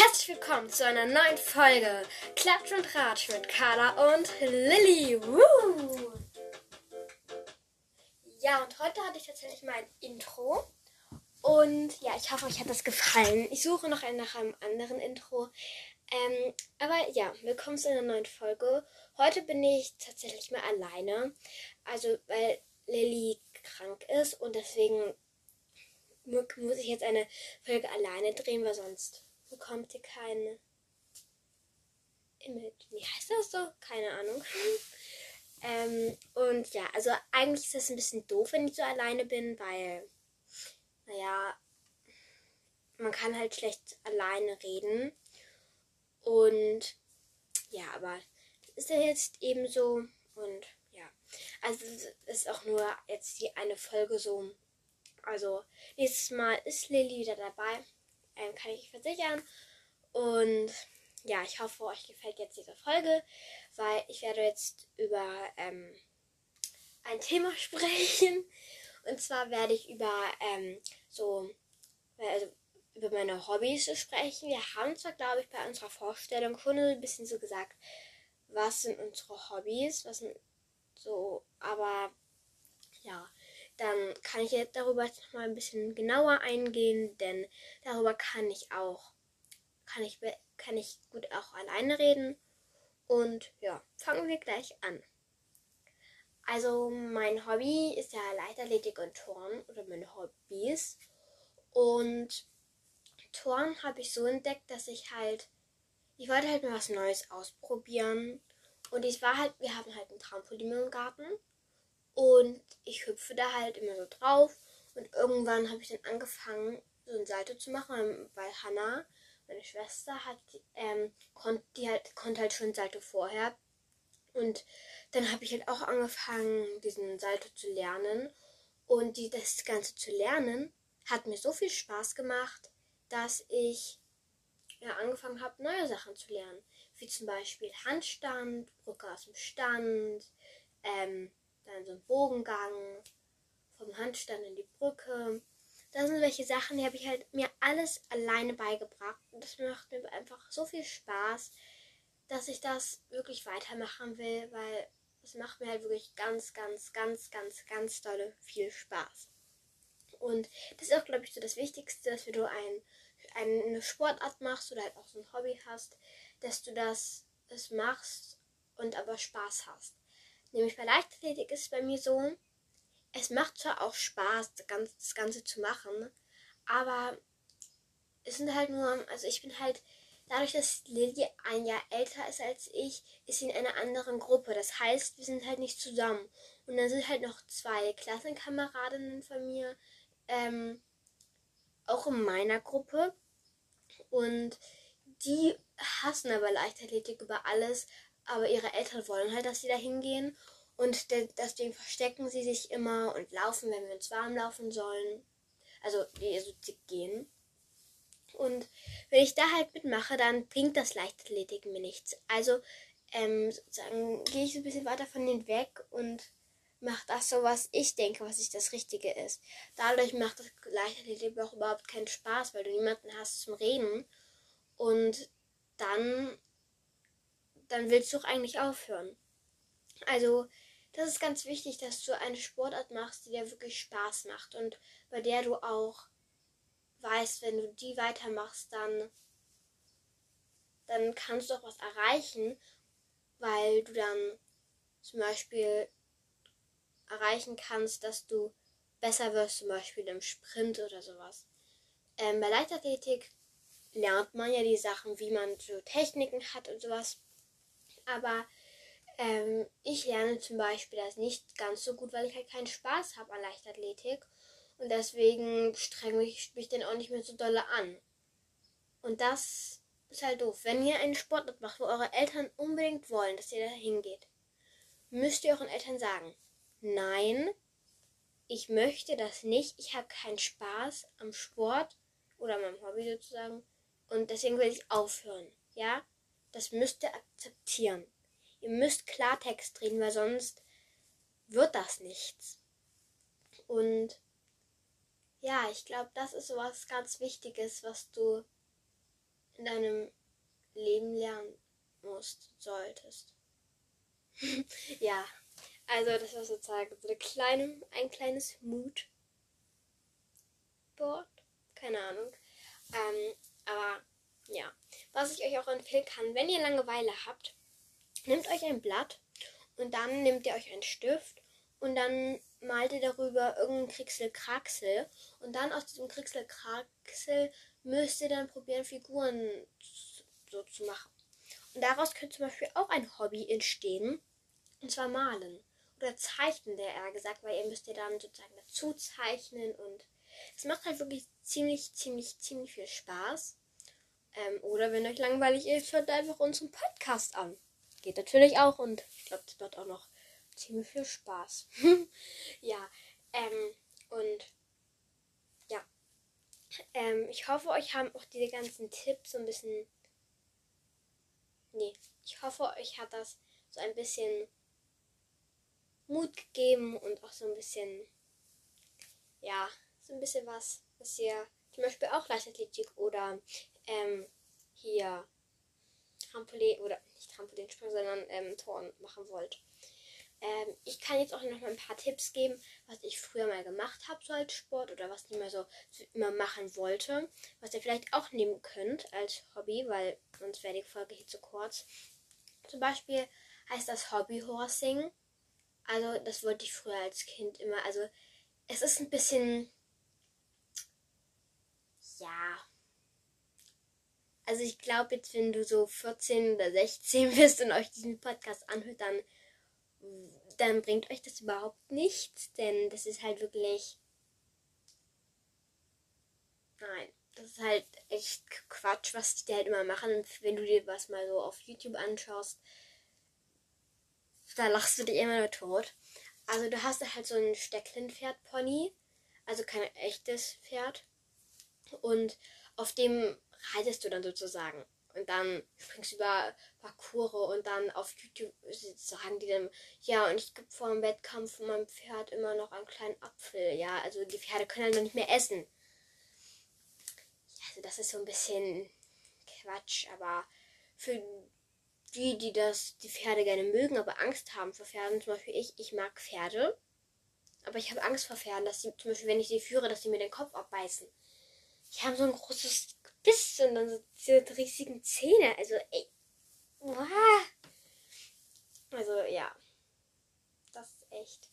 Herzlich willkommen zu einer neuen Folge Klatsch und Ratsch mit Carla und Lilly. Ja, und heute hatte ich tatsächlich mein Intro. Und ja, ich hoffe, euch hat das gefallen. Ich suche noch nach einem anderen Intro. Ähm, aber ja, willkommen zu einer neuen Folge. Heute bin ich tatsächlich mal alleine. Also, weil Lilly krank ist und deswegen muss ich jetzt eine Folge alleine drehen, weil sonst bekommt ihr keine Image. Wie heißt das so? Keine Ahnung. ähm, und ja, also eigentlich ist das ein bisschen doof, wenn ich so alleine bin, weil, naja, man kann halt schlecht alleine reden. Und ja, aber das ist ja jetzt eben so. Und ja, also ist auch nur jetzt die eine Folge so. Also nächstes Mal ist Lilly wieder dabei ähm, kann ich versichern. Und ja, ich hoffe, euch gefällt jetzt diese Folge, weil ich werde jetzt über ähm, ein Thema sprechen. Und zwar werde ich über ähm, so, also über meine Hobbys sprechen. Wir haben zwar, glaube ich, bei unserer Vorstellung schon ein bisschen so gesagt, was sind unsere Hobbys, was sind so, aber ja, dann kann ich jetzt darüber noch mal ein bisschen genauer eingehen, denn darüber kann ich auch, kann ich, kann ich gut auch alleine reden. Und ja, fangen wir gleich an. Also mein Hobby ist ja Leichtathletik und Turnen oder meine Hobbys. Und Turnen habe ich so entdeckt, dass ich halt, ich wollte halt mal was Neues ausprobieren. Und ich war halt, wir haben halt einen Trampolin im Garten. Und ich hüpfe da halt immer so drauf. Und irgendwann habe ich dann angefangen, so ein Salto zu machen, weil Hannah, meine Schwester, hat, ähm, konnt, die halt, konnte halt schon Salto vorher. Und dann habe ich halt auch angefangen, diesen Salto zu lernen. Und die, das Ganze zu lernen hat mir so viel Spaß gemacht, dass ich ja, angefangen habe, neue Sachen zu lernen. Wie zum Beispiel Handstand, Brücke aus dem Stand, ähm, dann so ein Bogengang, vom Handstand in die Brücke. Das sind welche Sachen, die habe ich halt mir alles alleine beigebracht. Und das macht mir einfach so viel Spaß, dass ich das wirklich weitermachen will, weil es macht mir halt wirklich ganz, ganz, ganz, ganz, ganz tolle viel Spaß. Und das ist auch, glaube ich, so das Wichtigste, dass wenn du ein, eine Sportart machst oder halt auch so ein Hobby hast, dass du das, das machst und aber Spaß hast. Nämlich bei Leichtathletik ist es bei mir so, es macht zwar auch Spaß, das Ganze zu machen, aber es sind halt nur, also ich bin halt, dadurch, dass Lilly ein Jahr älter ist als ich, ist sie in einer anderen Gruppe. Das heißt, wir sind halt nicht zusammen. Und dann sind halt noch zwei Klassenkameradinnen von mir, ähm, auch in meiner Gruppe. Und die hassen aber Leichtathletik über alles, aber ihre Eltern wollen halt, dass sie da hingehen. Und deswegen verstecken sie sich immer und laufen, wenn wir uns warm laufen sollen. Also, die so gehen. Und wenn ich da halt mitmache, dann bringt das Leichtathletik mir nichts. Also, ähm, sozusagen gehe ich so ein bisschen weiter von denen weg und mache das so, was ich denke, was ich das Richtige ist. Dadurch macht das Leichtathletik auch überhaupt keinen Spaß, weil du niemanden hast zum Reden. Und dann dann willst du auch eigentlich aufhören. Also, das ist ganz wichtig, dass du eine Sportart machst, die dir wirklich Spaß macht und bei der du auch weißt, wenn du die weitermachst, dann, dann kannst du auch was erreichen, weil du dann zum Beispiel erreichen kannst, dass du besser wirst, zum Beispiel im Sprint oder sowas. Ähm, bei Leichtathletik lernt man ja die Sachen, wie man so Techniken hat und sowas. Aber ähm, ich lerne zum Beispiel das nicht ganz so gut, weil ich halt keinen Spaß habe an Leichtathletik. Und deswegen strenge ich mich dann auch nicht mehr so dolle an. Und das ist halt doof. Wenn ihr einen Sportart macht, wo eure Eltern unbedingt wollen, dass ihr da hingeht, müsst ihr euren Eltern sagen, nein, ich möchte das nicht, ich habe keinen Spaß am Sport oder meinem Hobby sozusagen und deswegen will ich aufhören. Ja? Das müsst ihr akzeptieren. Ihr müsst Klartext reden, weil sonst wird das nichts. Und ja, ich glaube, das ist sowas ganz Wichtiges, was du in deinem Leben lernen musst, solltest. ja, also das war sozusagen so eine kleine, ein kleines Moodboard. Keine Ahnung. Ähm, aber ja, was ich euch auch empfehlen kann, wenn ihr Langeweile habt, nehmt euch ein Blatt und dann nehmt ihr euch einen Stift und dann malt ihr darüber irgendeinen Kriegsel-Kraxel und dann aus diesem Kriegsel-Kraxel müsst ihr dann probieren, Figuren so zu machen. Und daraus könnte zum Beispiel auch ein Hobby entstehen, und zwar malen oder zeichnen, der eher gesagt, weil ihr müsst ihr dann sozusagen dazu zeichnen und es macht halt wirklich ziemlich, ziemlich, ziemlich viel Spaß. Ähm, oder wenn euch langweilig ist, hört einfach unseren Podcast an. Geht natürlich auch und ich glaube, das macht auch noch ziemlich viel Spaß. ja, ähm, und ja. Ähm, ich hoffe, euch haben auch diese ganzen Tipps so ein bisschen. Nee, ich hoffe, euch hat das so ein bisschen Mut gegeben und auch so ein bisschen, ja, so ein bisschen was, was ihr zum Beispiel auch Leichtathletik oder ähm, hier Trampolin oder nicht Trampolinsprung, sondern ähm, Toren machen wollt. Ähm, ich kann jetzt auch noch mal ein paar Tipps geben, was ich früher mal gemacht habe so als Sport oder was ich immer so immer machen wollte, was ihr vielleicht auch nehmen könnt als Hobby, weil sonst wäre die Folge hier zu kurz. Zum Beispiel heißt das Hobbyhorsing. Also das wollte ich früher als Kind immer. Also es ist ein bisschen ja. Also ich glaube jetzt, wenn du so 14 oder 16 bist und euch diesen Podcast anhört, dann, dann bringt euch das überhaupt nichts. Denn das ist halt wirklich. Nein. Das ist halt echt Quatsch, was die halt immer machen. Und wenn du dir was mal so auf YouTube anschaust, da lachst du dich immer nur tot. Also du hast halt so ein Stecklinpferd-Pony. Also kein echtes Pferd. Und auf dem reitest du dann sozusagen. Und dann springst du über Parcours und dann auf YouTube sagen die dann, ja, und ich gebe vor dem Wettkampf meinem Pferd immer noch einen kleinen Apfel. Ja, also die Pferde können halt noch nicht mehr essen. Also das ist so ein bisschen Quatsch, aber für die, die das, die Pferde gerne mögen, aber Angst haben vor Pferden, zum Beispiel ich, ich mag Pferde, aber ich habe Angst vor Pferden, dass sie, zum Beispiel, wenn ich sie führe, dass sie mir den Kopf abbeißen. Die haben so ein großes Gebiss und dann so diese riesigen Zähne. Also, ey. Uah. Also, ja. Das ist echt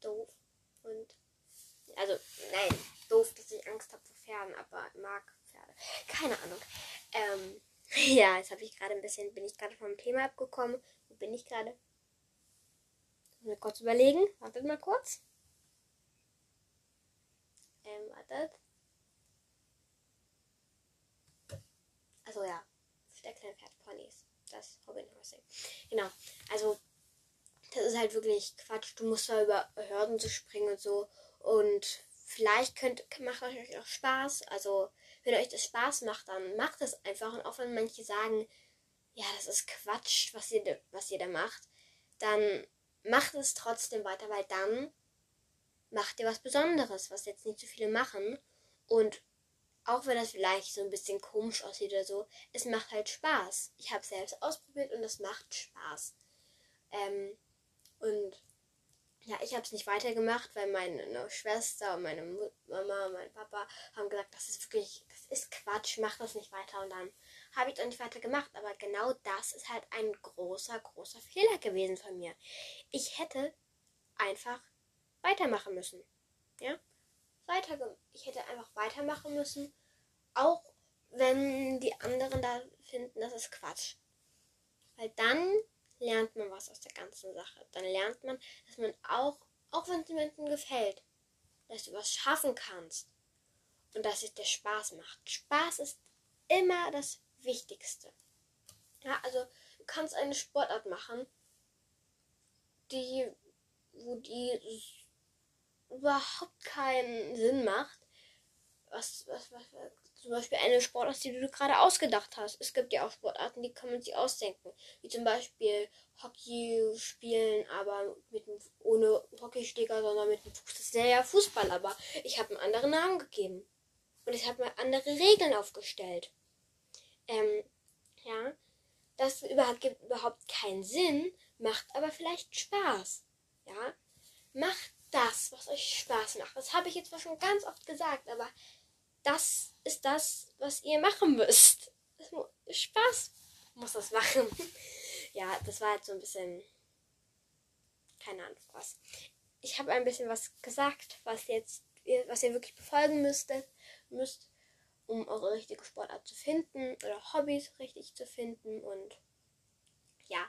doof. Und. Also, nein, doof, dass ich Angst habe vor Pferden, aber mag Pferde. Keine Ahnung. Ähm, ja, jetzt habe ich gerade ein bisschen, bin ich gerade vom Thema abgekommen. Wo bin ich gerade? Mir kurz überlegen. Wartet mal kurz. Ähm, wartet. Also ja, Steckkleinpferd-Ponys. Das Robin Horsing. Genau. Also, das ist halt wirklich Quatsch. Du musst zwar über Hürden zu springen und so. Und vielleicht könnt, macht euch auch Spaß. Also, wenn euch das Spaß macht, dann macht es einfach. Und auch wenn manche sagen, ja, das ist Quatsch, was ihr, was ihr da macht, dann macht es trotzdem weiter, weil dann macht ihr was Besonderes, was jetzt nicht so viele machen. Und auch wenn das vielleicht so ein bisschen komisch aussieht oder so, es macht halt Spaß. Ich habe es selbst ausprobiert und es macht Spaß. Ähm, und ja, ich habe es nicht weitergemacht, weil meine Schwester und meine Mama und mein Papa haben gesagt, das ist wirklich, das ist Quatsch, mach das nicht weiter. Und dann habe ich es auch nicht weiter gemacht. Aber genau das ist halt ein großer, großer Fehler gewesen von mir. Ich hätte einfach weitermachen müssen. Ja? Weiter, ich hätte einfach weitermachen müssen, auch wenn die anderen da finden, das ist Quatsch. Weil dann lernt man was aus der ganzen Sache. Dann lernt man, dass man auch, auch wenn es jemandem gefällt, dass du was schaffen kannst und dass es dir Spaß macht. Spaß ist immer das Wichtigste. Ja, also du kannst eine Sportart machen, die, wo die überhaupt keinen Sinn macht. Was, was, was, zum Beispiel eine Sportart, die du gerade ausgedacht hast. Es gibt ja auch Sportarten, die kann man sich ausdenken. Wie zum Beispiel Hockey spielen, aber mit, ohne Hockeysteger, sondern mit dem Fuß. Das ist ja Fußball, aber ich habe einen anderen Namen gegeben. Und ich habe mal andere Regeln aufgestellt. Ähm, ja, das überhaupt, gibt überhaupt keinen Sinn, macht aber vielleicht Spaß. Ja, macht das, was euch Spaß macht. Das habe ich jetzt schon ganz oft gesagt, aber das ist das, was ihr machen müsst. Spaß muss das machen. ja, das war jetzt so ein bisschen. Keine Ahnung was. Ich habe ein bisschen was gesagt, was jetzt, was ihr wirklich befolgen müsstet, müsst, um eure richtige Sportart zu finden oder Hobbys richtig zu finden und ja,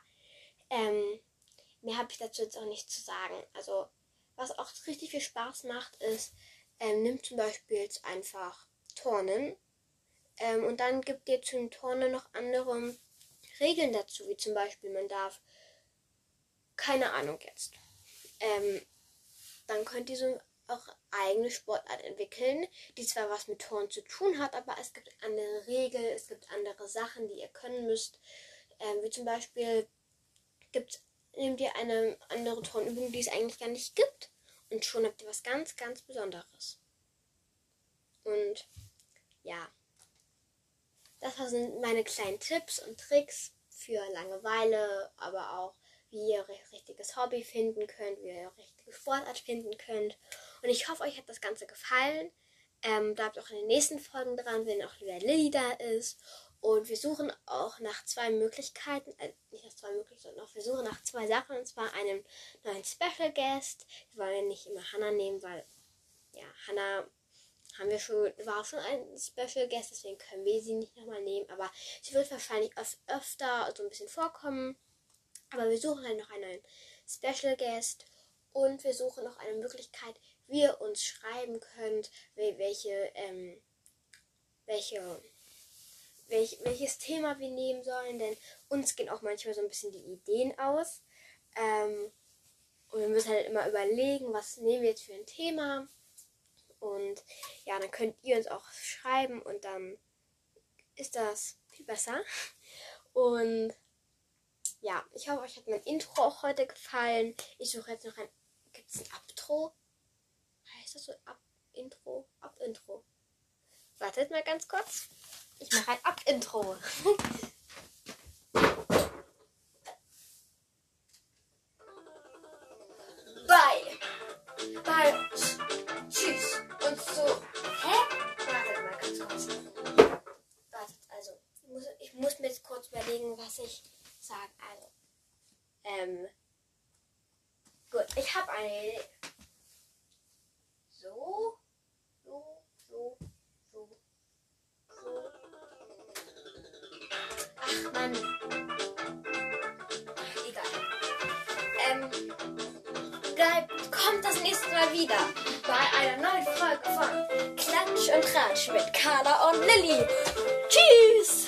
ähm, mehr habe ich dazu jetzt auch nicht zu sagen. Also, was auch richtig viel Spaß macht, ist, ähm, nimmt zum Beispiel einfach Turnen ähm, und dann gibt ihr zum Turnen noch andere Regeln dazu, wie zum Beispiel man darf, keine Ahnung jetzt, ähm, dann könnt ihr so auch eigene Sportart entwickeln, die zwar was mit Turnen zu tun hat, aber es gibt andere Regeln, es gibt andere Sachen, die ihr können müsst, ähm, wie zum Beispiel gibt, nehmt ihr eine andere Turnübung, die es eigentlich gar nicht gibt und schon habt ihr was ganz, ganz Besonderes. Und ja. Das sind meine kleinen Tipps und Tricks für Langeweile, aber auch wie ihr ein richtiges Hobby finden könnt, wie ihr eine richtige Sportart finden könnt. Und ich hoffe, euch hat das Ganze gefallen. Ähm, bleibt auch in den nächsten Folgen dran, wenn auch wieder Lilly da ist. Und wir suchen auch nach zwei Möglichkeiten, äh, nicht nach zwei Möglichkeiten, sondern auch wir suchen nach zwei Sachen, und zwar einem neuen Special Guest. Wir wollen nicht immer Hannah nehmen, weil ja, Hannah haben wir schon, war schon ein Special Guest, deswegen können wir sie nicht nochmal nehmen. Aber sie wird wahrscheinlich öf öfter so ein bisschen vorkommen. Aber wir suchen halt noch einen Special Guest und wir suchen noch eine Möglichkeit, wie ihr uns schreiben könnt, welche, ähm, welche, welch, welches Thema wir nehmen sollen, denn uns gehen auch manchmal so ein bisschen die Ideen aus. Ähm, und wir müssen halt immer überlegen, was nehmen wir jetzt für ein Thema. Und ja, dann könnt ihr uns auch schreiben und dann ist das viel besser. Und ja, ich hoffe, euch hat mein Intro auch heute gefallen. Ich suche jetzt noch ein. Gibt es ein Abtro? Heißt das so Ab-Intro? Ab-Intro. Wartet mal ganz kurz. Ich mache ein Ab-Intro. Bye. Bye. Tschüss und so. Hä? Wartet mal ganz kurz. Wartet, also, ich muss, ich muss mir jetzt kurz überlegen, was ich sage. Also, ähm, gut, ich habe eine Idee. Ach, Mann. Ach, egal. Ähm, bleibt, kommt das nächste Mal wieder bei einer neuen Folge von Klatsch und Tratsch mit Carla und Lilly. Tschüss!